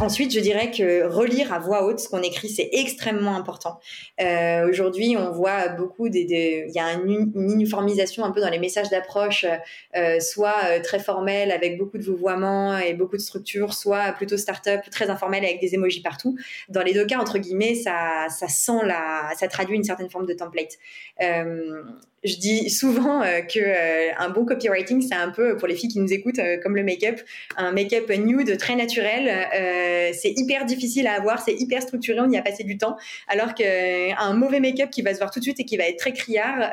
Ensuite, je dirais que relire à voix haute ce qu'on écrit, c'est extrêmement important. Euh, Aujourd'hui, on voit beaucoup des, il y a une, uniformisation un peu dans les messages d'approche, euh, soit euh, très formel avec beaucoup de vouvoiements et beaucoup de structure, soit plutôt start-up très informel avec des emojis partout. Dans les deux cas, entre guillemets, ça, ça sent la, ça traduit une certaine forme de template. Je dis souvent euh, que un bon copywriting, c'est un peu pour les filles qui nous écoutent, comme le make-up, un make-up nude très naturel. Euh, c'est hyper difficile à avoir, c'est hyper structuré, on y a passé du temps. Alors qu'un mauvais make-up qui va se voir tout de suite et qui va être très criard,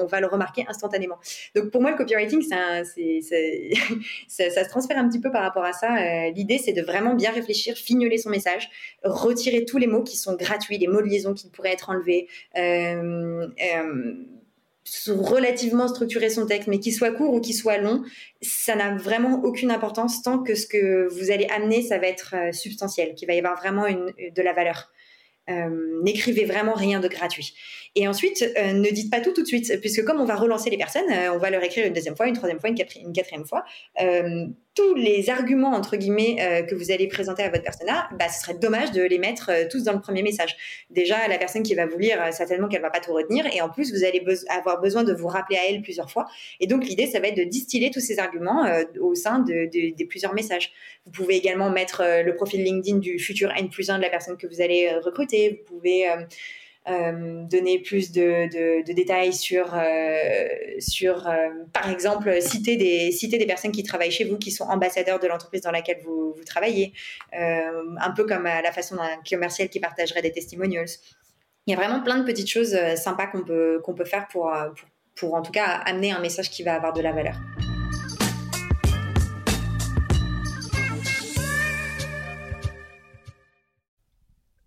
on va le remarquer instantanément. Donc pour moi, le copywriting, ça, se transfère un petit peu par rapport à ça. L'idée, c'est de vraiment bien réfléchir, fignoler son message, retirer tous les mots qui sont gratuits, les mots de liaison qui pourraient être enlevés. Relativement structurer son texte, mais qu'il soit court ou qu'il soit long, ça n'a vraiment aucune importance tant que ce que vous allez amener, ça va être euh, substantiel, qu'il va y avoir vraiment une, de la valeur. Euh, N'écrivez vraiment rien de gratuit. Et ensuite, euh, ne dites pas tout tout de suite, puisque comme on va relancer les personnes, on va leur écrire une deuxième fois, une troisième fois, une quatrième fois. Euh, tous les arguments entre guillemets euh, que vous allez présenter à votre persona, bah, ce serait dommage de les mettre euh, tous dans le premier message. Déjà, la personne qui va vous lire, certainement qu'elle va pas tout retenir, et en plus, vous allez avoir besoin de vous rappeler à elle plusieurs fois. Et donc, l'idée, ça va être de distiller tous ces arguments au sein de, plusieurs messages. Vous pouvez également mettre le profil LinkedIn du futur N plus 1 de la personne que vous allez recruter. Vous pouvez euh, donner plus de, détails sur, euh, euh, par exemple, citer des, personnes qui travaillent chez vous, qui sont ambassadeurs de l'entreprise dans laquelle vous, travaillez, un peu comme à la façon d'un commercial qui partagerait des testimonials. Il y a vraiment plein de petites choses sympas qu'on peut, peut faire pour en tout cas amener un message qui va avoir de la valeur.